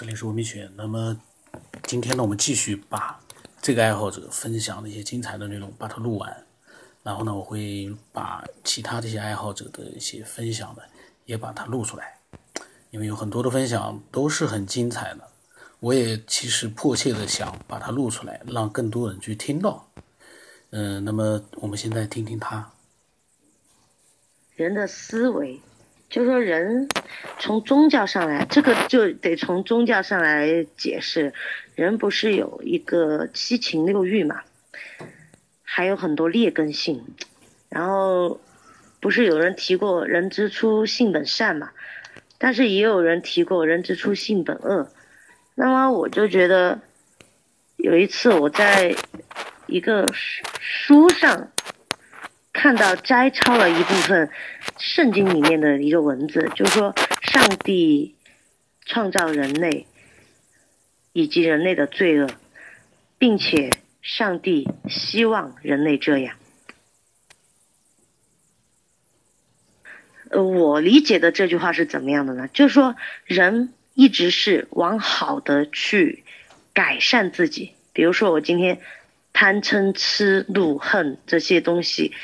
这里是文明学。那么今天呢，我们继续把这个爱好者分享的一些精彩的内容把它录完，然后呢，我会把其他这些爱好者的一些分享的也把它录出来，因为有很多的分享都是很精彩的，我也其实迫切的想把它录出来，让更多人去听到。嗯，那么我们现在听听他。人的思维。就说人从宗教上来，这个就得从宗教上来解释。人不是有一个七情六欲嘛，还有很多劣根性。然后不是有人提过“人之初，性本善”嘛？但是也有人提过“人之初，性本恶”。那么我就觉得，有一次我在一个书上。看到摘抄了一部分圣经里面的一个文字，就是说上帝创造人类以及人类的罪恶，并且上帝希望人类这样。呃，我理解的这句话是怎么样的呢？就是说人一直是往好的去改善自己，比如说我今天贪嗔痴怒恨这些东西。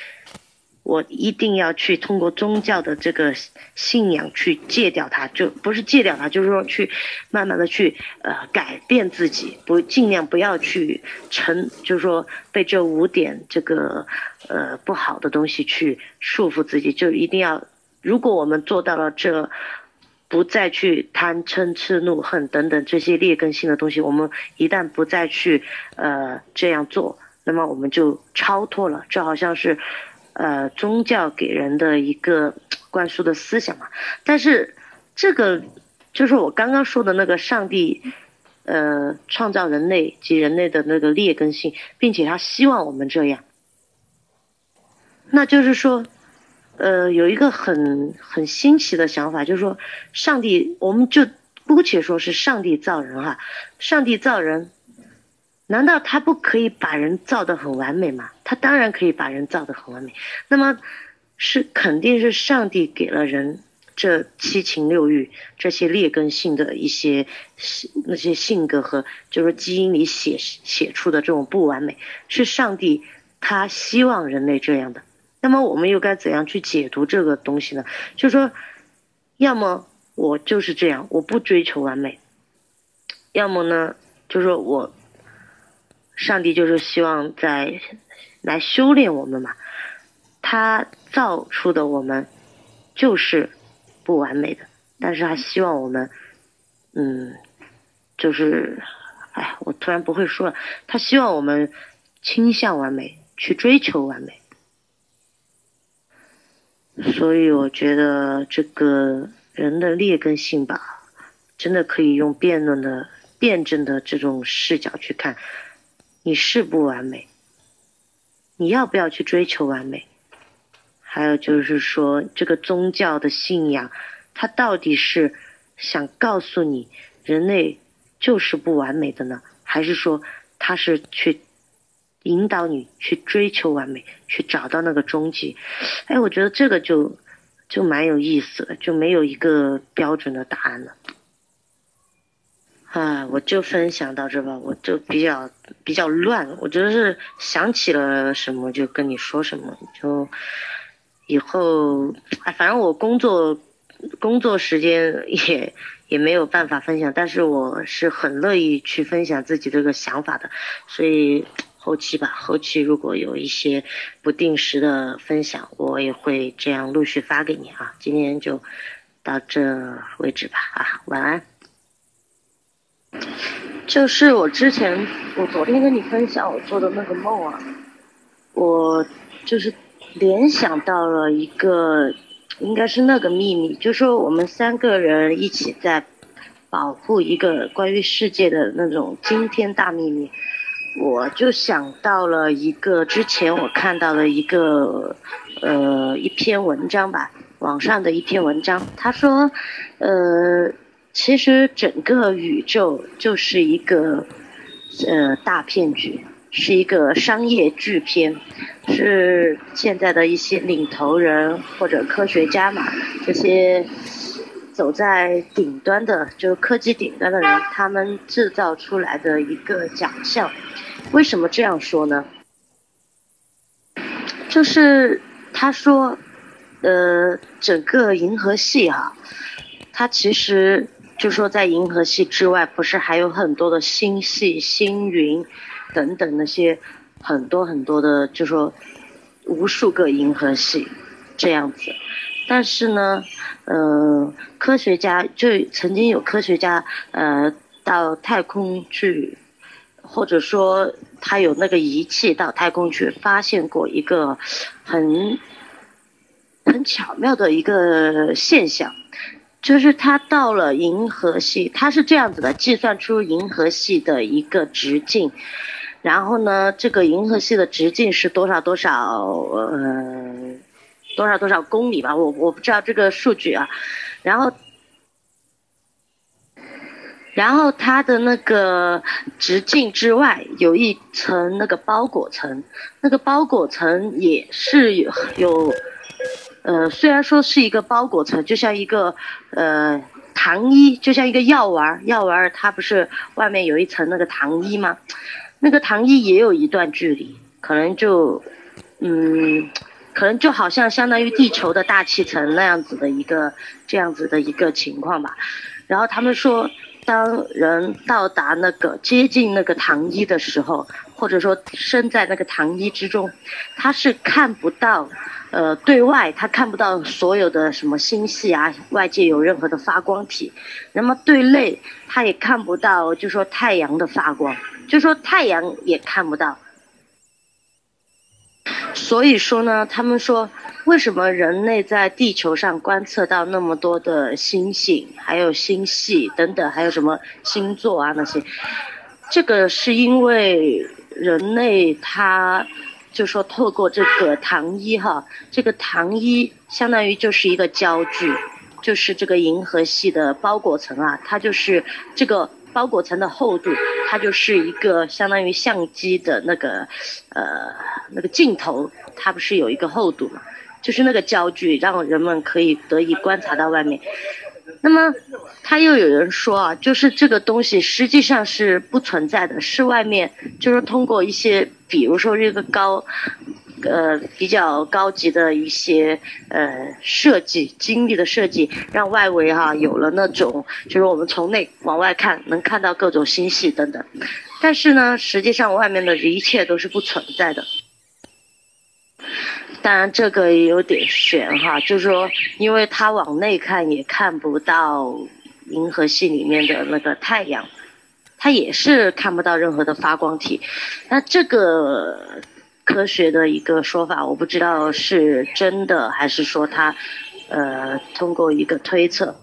我一定要去通过宗教的这个信仰去戒掉它，就不是戒掉它，就是说去慢慢的去呃改变自己，不尽量不要去成，就是说被这五点这个呃不好的东西去束缚自己，就一定要，如果我们做到了这，不再去贪嗔痴怒恨等等这些劣根性的东西，我们一旦不再去呃这样做，那么我们就超脱了，就好像是。呃，宗教给人的一个 灌输的思想嘛，但是这个就是我刚刚说的那个上帝，呃，创造人类及人类的那个劣根性，并且他希望我们这样，那就是说，呃，有一个很很新奇的想法，就是说，上帝，我们就姑且说是上帝造人哈，上帝造人。难道他不可以把人造得很完美吗？他当然可以把人造得很完美。那么，是肯定是上帝给了人这七情六欲这些劣根性的一些那些性格和就是基因里写写出的这种不完美，是上帝他希望人类这样的。那么我们又该怎样去解读这个东西呢？就说，要么我就是这样，我不追求完美；要么呢，就说我。上帝就是希望在来修炼我们嘛，他造出的我们就是不完美的，但是他希望我们，嗯，就是，哎，我突然不会说了，他希望我们倾向完美，去追求完美，所以我觉得这个人的劣根性吧，真的可以用辩论的、辩证的这种视角去看。你是不完美，你要不要去追求完美？还有就是说，这个宗教的信仰，它到底是想告诉你人类就是不完美的呢，还是说它是去引导你去追求完美，去找到那个终极？哎，我觉得这个就就蛮有意思的，就没有一个标准的答案了。啊，我就分享到这吧，我就比较比较乱，我就是想起了什么就跟你说什么，就以后哎，反正我工作工作时间也也没有办法分享，但是我是很乐意去分享自己这个想法的，所以后期吧，后期如果有一些不定时的分享，我也会这样陆续发给你啊。今天就到这为止吧，啊，晚安。就是我之前，我昨天跟你分享我做的那个梦啊，我就是联想到了一个，应该是那个秘密，就说我们三个人一起在保护一个关于世界的那种惊天大秘密，我就想到了一个之前我看到的一个呃一篇文章吧，网上的一篇文章，他说，呃。其实整个宇宙就是一个呃大骗局，是一个商业巨片，是现在的一些领头人或者科学家嘛，这些走在顶端的，就是科技顶端的人，他们制造出来的一个假象。为什么这样说呢？就是他说，呃，整个银河系哈，它其实就说在银河系之外，不是还有很多的星系、星云等等那些很多很多的，就说无数个银河系这样子。但是呢，呃，科学家就曾经有科学家呃到太空去。或者说，他有那个仪器到太空去发现过一个很很巧妙的一个现象，就是他到了银河系，他是这样子的，计算出银河系的一个直径，然后呢，这个银河系的直径是多少多少呃多少多少公里吧，我我不知道这个数据啊，然后。然后它的那个直径之外有一层那个包裹层，那个包裹层也是有有，呃，虽然说是一个包裹层，就像一个呃糖衣，就像一个药丸，药丸它不是外面有一层那个糖衣吗？那个糖衣也有一段距离，可能就，嗯，可能就好像相当于地球的大气层那样子的一个这样子的一个情况吧。然后他们说。当人到达那个接近那个糖衣的时候，或者说身在那个糖衣之中，他是看不到，呃，对外他看不到所有的什么星系啊，外界有任何的发光体，那么对内他也看不到，就说太阳的发光，就说太阳也看不到。所以说呢，他们说。为什么人类在地球上观测到那么多的星星，还有星系等等，还有什么星座啊那些？这个是因为人类他就说透过这个糖衣哈，这个糖衣相当于就是一个焦距，就是这个银河系的包裹层啊，它就是这个包裹层的厚度，它就是一个相当于相机的那个呃那个镜头，它不是有一个厚度嘛？就是那个焦距，让人们可以得以观察到外面。那么，他又有人说啊，就是这个东西实际上是不存在的，是外面就是通过一些，比如说这个高，呃，比较高级的一些呃设计，精密的设计，让外围哈有了那种，就是我们从内往外看能看到各种星系等等。但是呢，实际上外面的一切都是不存在的。当然，这个也有点悬哈，就是说，因为他往内看也看不到银河系里面的那个太阳，他也是看不到任何的发光体。那这个科学的一个说法，我不知道是真的还是说他，呃，通过一个推测。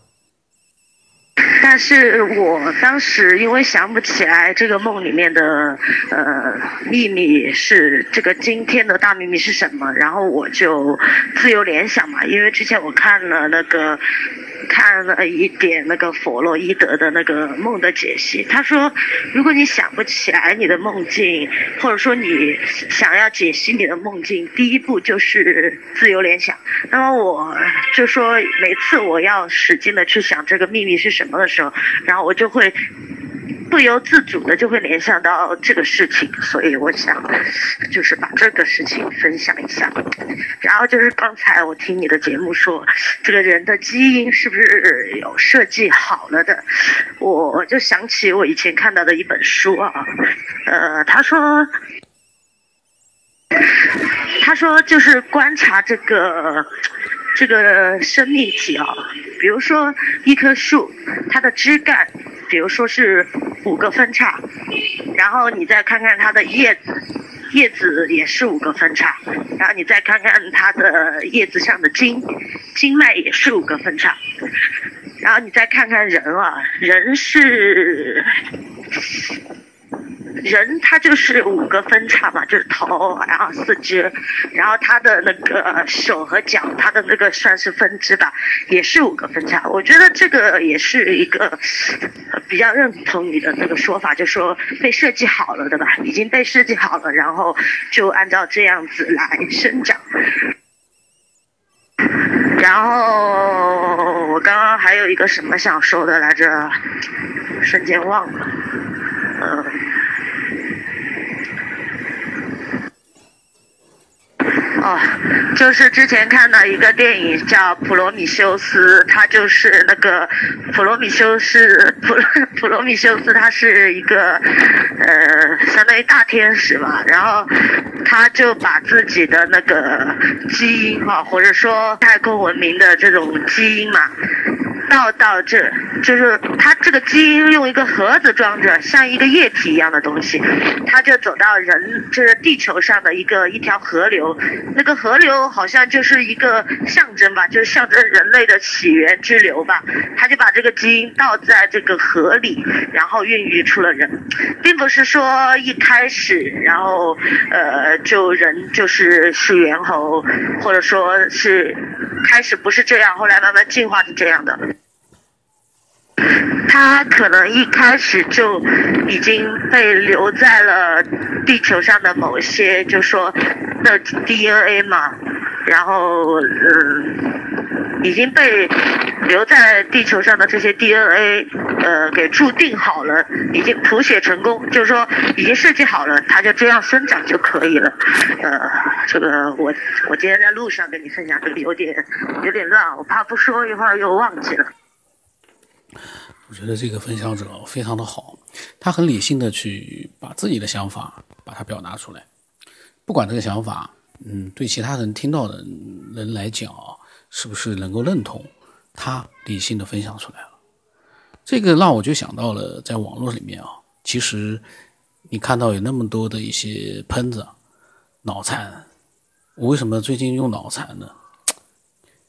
但是我当时因为想不起来这个梦里面的呃秘密是这个今天的大秘密是什么，然后我就自由联想嘛，因为之前我看了那个。看了一点那个弗洛伊德的那个梦的解析，他说，如果你想不起来你的梦境，或者说你想要解析你的梦境，第一步就是自由联想。那么我就说，每次我要使劲的去想这个秘密是什么的，时候然后我就会。不由自主的就会联想到这个事情，所以我想，就是把这个事情分享一下。然后就是刚才我听你的节目说，这个人的基因是不是有设计好了的？我就想起我以前看到的一本书啊，呃，他说，他说就是观察这个这个生命体啊，比如说一棵树，它的枝干。比如说是五个分叉，然后你再看看它的叶子，叶子也是五个分叉，然后你再看看它的叶子上的茎，经脉也是五个分叉，然后你再看看人啊，人是。人他就是五个分叉嘛，就是头，然后四肢，然后他的那个手和脚，他的那个算是分支吧，也是五个分叉。我觉得这个也是一个比较认同你的那个说法，就说被设计好了的吧，已经被设计好了，然后就按照这样子来生长。然后我刚刚。还有一个什么想说的来着，瞬间忘了。嗯。哦，就是之前看到一个电影叫《普罗米修斯》，他就是那个普罗米修斯，普普罗米修斯，他是一个呃，相当于大天使嘛，然后他就把自己的那个基因哈，或者说太空文明的这种基因嘛。到到这，就是他这个基因用一个盒子装着，像一个液体一样的东西，他就走到人，就是地球上的一个一条河流，那个河流好像就是一个象征吧，就是象征人类的起源之流吧。他就把这个基因倒在这个河里，然后孕育出了人，并不是说一开始，然后呃，就人就是是猿猴，或者说是开始不是这样，后来慢慢进化成这样的。他可能一开始就已经被留在了地球上的某些，就说那 DNA 嘛，然后嗯，已经被留在地球上的这些 DNA，呃，给注定好了，已经谱写成功，就是说已经设计好了，它就这样生长就可以了。呃，这个我我今天在路上跟你分享，这个有点有点乱，我怕不说一会儿又忘记了。我觉得这个分享者非常的好，他很理性的去把自己的想法把它表达出来，不管这个想法，嗯，对其他人听到的人来讲，是不是能够认同，他理性的分享出来了，这个让我就想到了在网络里面啊，其实你看到有那么多的一些喷子，脑残，我为什么最近用脑残呢？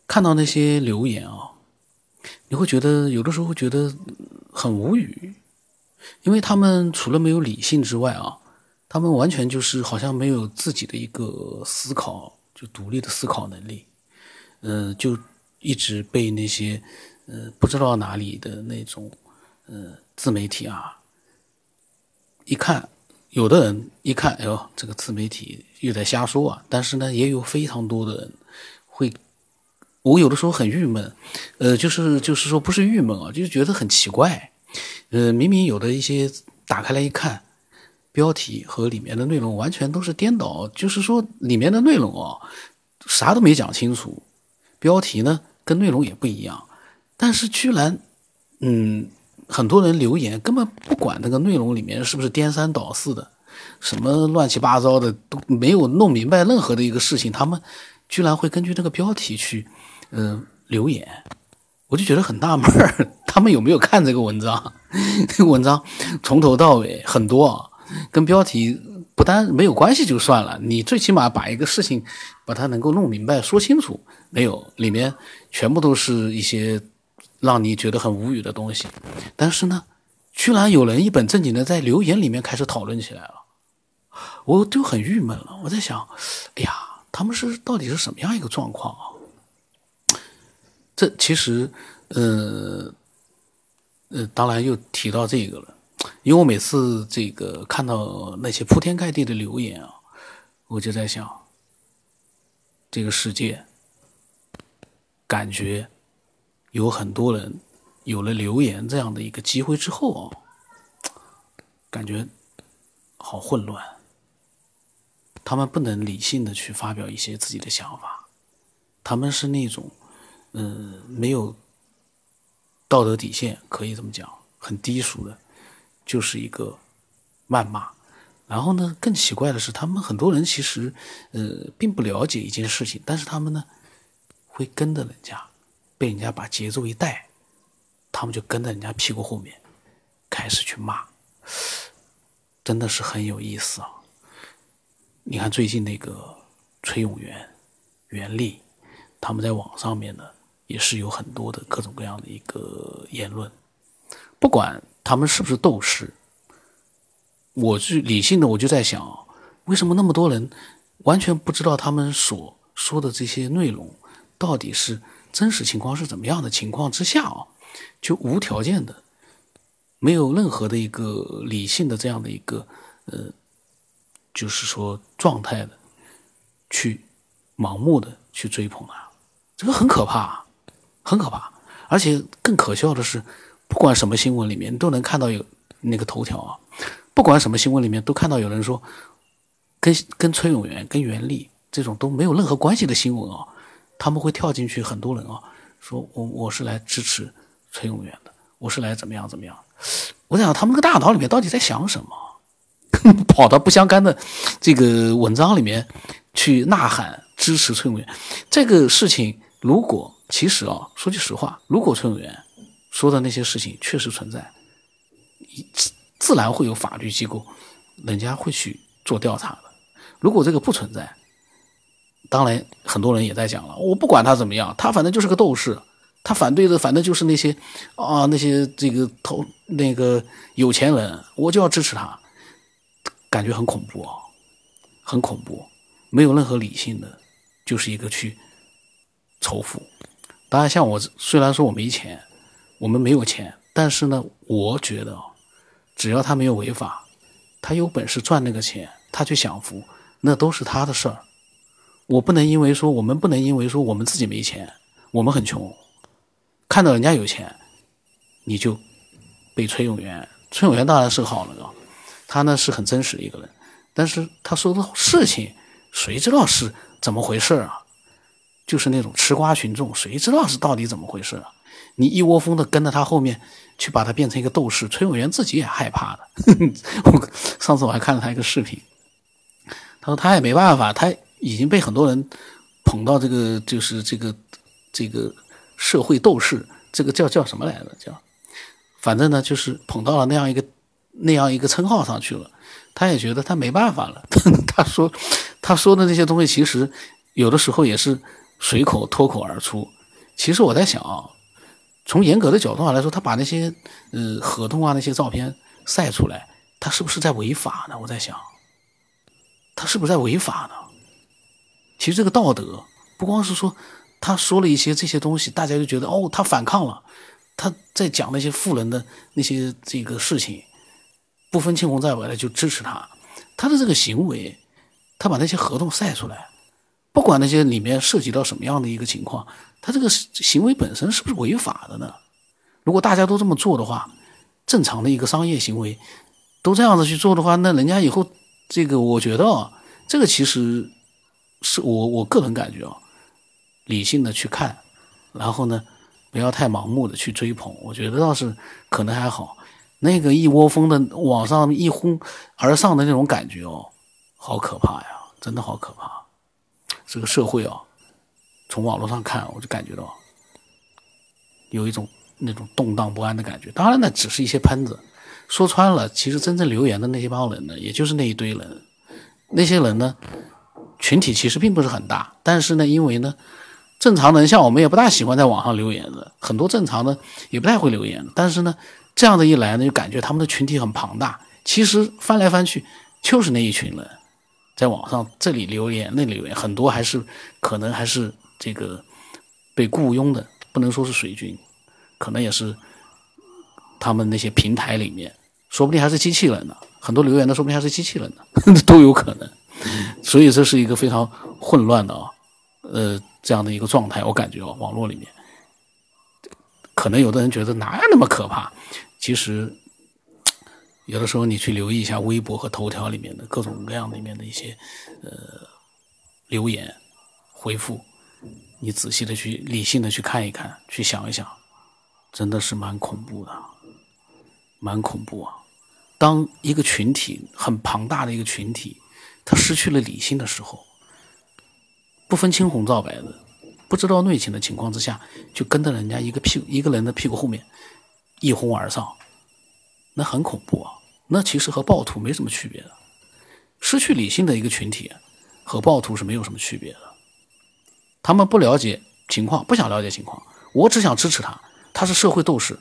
看到那些留言啊。你会觉得有的时候会觉得很无语，因为他们除了没有理性之外啊，他们完全就是好像没有自己的一个思考，就独立的思考能力，嗯，就一直被那些呃不知道哪里的那种呃自媒体啊，一看，有的人一看，哎呦，这个自媒体又在瞎说啊，但是呢，也有非常多的人。我有的时候很郁闷，呃，就是就是说不是郁闷啊，就是觉得很奇怪，呃，明明有的一些打开来一看，标题和里面的内容完全都是颠倒，就是说里面的内容啊，啥都没讲清楚，标题呢跟内容也不一样，但是居然，嗯，很多人留言根本不管那个内容里面是不是颠三倒四的，什么乱七八糟的都没有弄明白任何的一个事情，他们居然会根据这个标题去。嗯，留言，我就觉得很纳闷儿，他们有没有看这个文章？这 个文章从头到尾很多，跟标题不单没有关系就算了，你最起码把一个事情把它能够弄明白、说清楚，没有，里面全部都是一些让你觉得很无语的东西。但是呢，居然有人一本正经的在留言里面开始讨论起来了，我就很郁闷了。我在想，哎呀，他们是到底是什么样一个状况啊？这其实，呃，呃，当然又提到这个了，因为我每次这个看到那些铺天盖地的留言啊，我就在想，这个世界感觉有很多人有了留言这样的一个机会之后啊，感觉好混乱，他们不能理性的去发表一些自己的想法，他们是那种。嗯，没有道德底线，可以这么讲，很低俗的，就是一个谩骂。然后呢，更奇怪的是，他们很多人其实呃并不了解一件事情，但是他们呢会跟着人家，被人家把节奏一带，他们就跟在人家屁股后面开始去骂，真的是很有意思啊！你看最近那个崔永元、袁立，他们在网上面呢。也是有很多的各种各样的一个言论，不管他们是不是斗士，我是理性的，我就在想，为什么那么多人完全不知道他们所说的这些内容到底是真实情况是怎么样的情况之下啊，就无条件的，没有任何的一个理性的这样的一个呃，就是说状态的，去盲目的去追捧啊，这个很可怕。很可怕，而且更可笑的是，不管什么新闻里面都能看到有那个头条啊，不管什么新闻里面都看到有人说，跟跟崔永元、跟袁立这种都没有任何关系的新闻啊，他们会跳进去，很多人啊，说我我是来支持崔永元的，我是来怎么样怎么样。我想他们个大脑里面到底在想什么？跑到不相干的这个文章里面去呐喊支持崔永元，这个事情如果其实啊，说句实话，如果崔永元说的那些事情确实存在，自自然会有法律机构，人家会去做调查的。如果这个不存在，当然很多人也在讲了，我不管他怎么样，他反正就是个斗士，他反对的反正就是那些啊那些这个投那个有钱人，我就要支持他。感觉很恐怖啊，很恐怖，没有任何理性的，就是一个去仇富。当然，像我虽然说我没钱，我们没有钱，但是呢，我觉得只要他没有违法，他有本事赚那个钱，他去享福，那都是他的事儿。我不能因为说我们不能因为说我们自己没钱，我们很穷，看到人家有钱，你就被崔永元。崔永元当然是好了啊。他呢是很真实的一个人，但是他说的事情，谁知道是怎么回事啊？就是那种吃瓜群众，谁知道是到底怎么回事啊？你一窝蜂的跟着他后面去把他变成一个斗士，崔永元自己也害怕的。我上次我还看了他一个视频，他说他也没办法，他已经被很多人捧到这个就是这个这个社会斗士，这个叫叫什么来着？叫反正呢就是捧到了那样一个。那样一个称号上去了，他也觉得他没办法了。他说，他说的那些东西其实有的时候也是随口脱口而出。其实我在想啊，从严格的角度上来说，他把那些呃合同啊那些照片晒出来，他是不是在违法呢？我在想，他是不是在违法呢？其实这个道德不光是说他说了一些这些东西，大家就觉得哦他反抗了，他在讲那些富人的那些这个事情。不分青红皂白的就支持他，他的这个行为，他把那些合同晒出来，不管那些里面涉及到什么样的一个情况，他这个行为本身是不是违法的呢？如果大家都这么做的话，正常的一个商业行为，都这样子去做的话，那人家以后这个，我觉得啊，这个其实是我我个人感觉啊，理性的去看，然后呢，不要太盲目的去追捧，我觉得倒是可能还好。那个一窝蜂的往上一哄而上的那种感觉哦，好可怕呀！真的好可怕。这个社会啊，从网络上看，我就感觉到有一种那种动荡不安的感觉。当然，那只是一些喷子。说穿了，其实真正留言的那些帮人呢，也就是那一堆人。那些人呢，群体其实并不是很大。但是呢，因为呢，正常人像我们也不大喜欢在网上留言的，很多正常的也不太会留言。但是呢。这样的一来呢，就感觉他们的群体很庞大。其实翻来翻去，就是那一群人，在网上这里留言那里留言，很多还是可能还是这个被雇佣的，不能说是水军，可能也是他们那些平台里面，说不定还是机器人呢。很多留言的说不定还是机器人呢，都有可能。所以这是一个非常混乱的啊，呃，这样的一个状态，我感觉啊，网络里面。可能有的人觉得哪有那么可怕，其实有的时候你去留意一下微博和头条里面的各种各样里面的一些呃留言回复，你仔细的去理性的去看一看，去想一想，真的是蛮恐怖的，蛮恐怖啊！当一个群体很庞大的一个群体，他失去了理性的时候，不分青红皂白的。不知道内情的情况之下，就跟着人家一个屁一个人的屁股后面一哄而上，那很恐怖啊！那其实和暴徒没什么区别的。失去理性的一个群体和暴徒是没有什么区别的。他们不了解情况，不想了解情况，我只想支持他。他是社会斗士，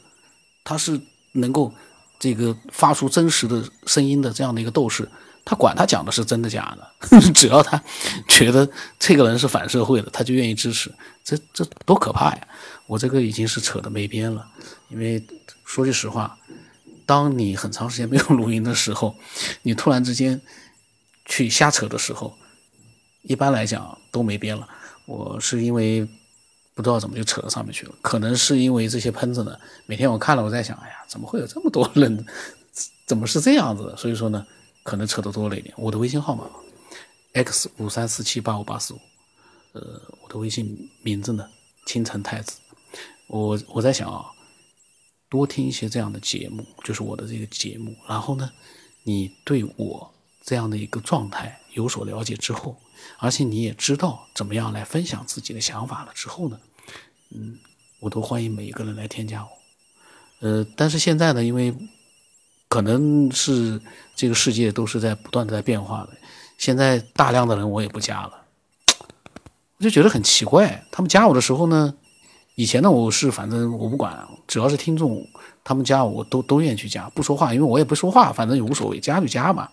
他是能够这个发出真实的声音的这样的一个斗士。他管他讲的是真的假的，只要他觉得这个人是反社会的，他就愿意支持。这这多可怕呀！我这个已经是扯的没边了。因为说句实话，当你很长时间没有录音的时候，你突然之间去瞎扯的时候，一般来讲都没边了。我是因为不知道怎么就扯到上面去了。可能是因为这些喷子呢，每天我看了，我在想，哎呀，怎么会有这么多人？怎么是这样子的？所以说呢，可能扯得多了一点。我的微信号码：x 五三四七八五八四五。呃，我的微信名字呢，青城太子。我我在想啊，多听一些这样的节目，就是我的这个节目。然后呢，你对我这样的一个状态有所了解之后，而且你也知道怎么样来分享自己的想法了之后呢，嗯，我都欢迎每一个人来添加我。呃，但是现在呢，因为可能是这个世界都是在不断的在变化的，现在大量的人我也不加了。我就觉得很奇怪，他们加我的时候呢，以前呢我是反正我不管，只要是听众，他们加我都都愿意去加，不说话，因为我也不说话，反正也无所谓，加就加吧。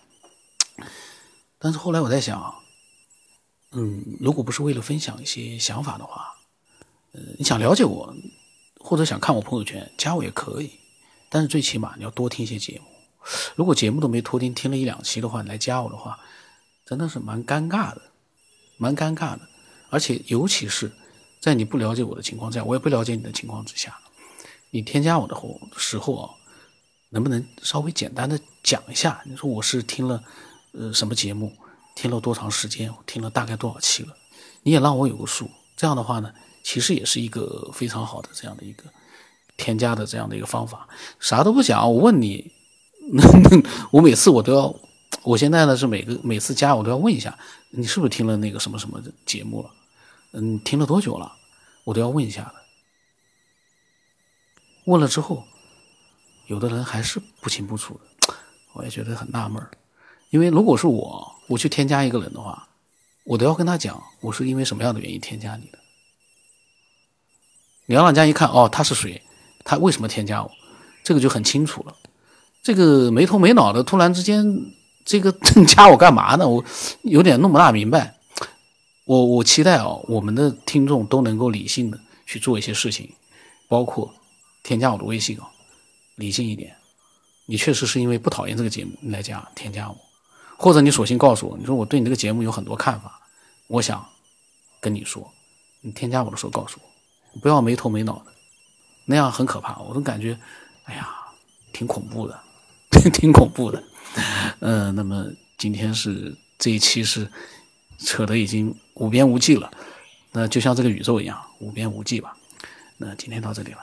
但是后来我在想，嗯，如果不是为了分享一些想法的话，呃，你想了解我，或者想看我朋友圈，加我也可以，但是最起码你要多听一些节目。如果节目都没多听，听了一两期的话，你来加我的话，真的是蛮尴尬的，蛮尴尬的。而且，尤其是在你不了解我的情况下，我也不了解你的情况之下，你添加我的后时候啊，能不能稍微简单的讲一下？你说我是听了呃什么节目，听了多长时间，听了大概多少期了？你也让我有个数。这样的话呢，其实也是一个非常好的这样的一个添加的这样的一个方法。啥都不讲，我问你，我每次我都要，我现在呢是每个每次加我都要问一下，你是不是听了那个什么什么节目了？嗯，听了多久了？我都要问一下的。问了之后，有的人还是不清不楚的，我也觉得很纳闷因为如果是我，我去添加一个人的话，我都要跟他讲，我是因为什么样的原因添加你的。你让人家一看，哦，他是谁？他为什么添加我？这个就很清楚了。这个没头没脑的，突然之间，这个 加我干嘛呢？我有点弄不大明白。我我期待啊，我们的听众都能够理性的去做一些事情，包括添加我的微信啊，理性一点。你确实是因为不讨厌这个节目你来加添加我，或者你索性告诉我，你说我对你这个节目有很多看法，我想跟你说，你添加我的时候告诉我，不要没头没脑的，那样很可怕。我都感觉，哎呀，挺恐怖的，挺恐怖的。嗯，那么今天是这一期是。扯的已经无边无际了，那就像这个宇宙一样无边无际吧。那今天到这里了。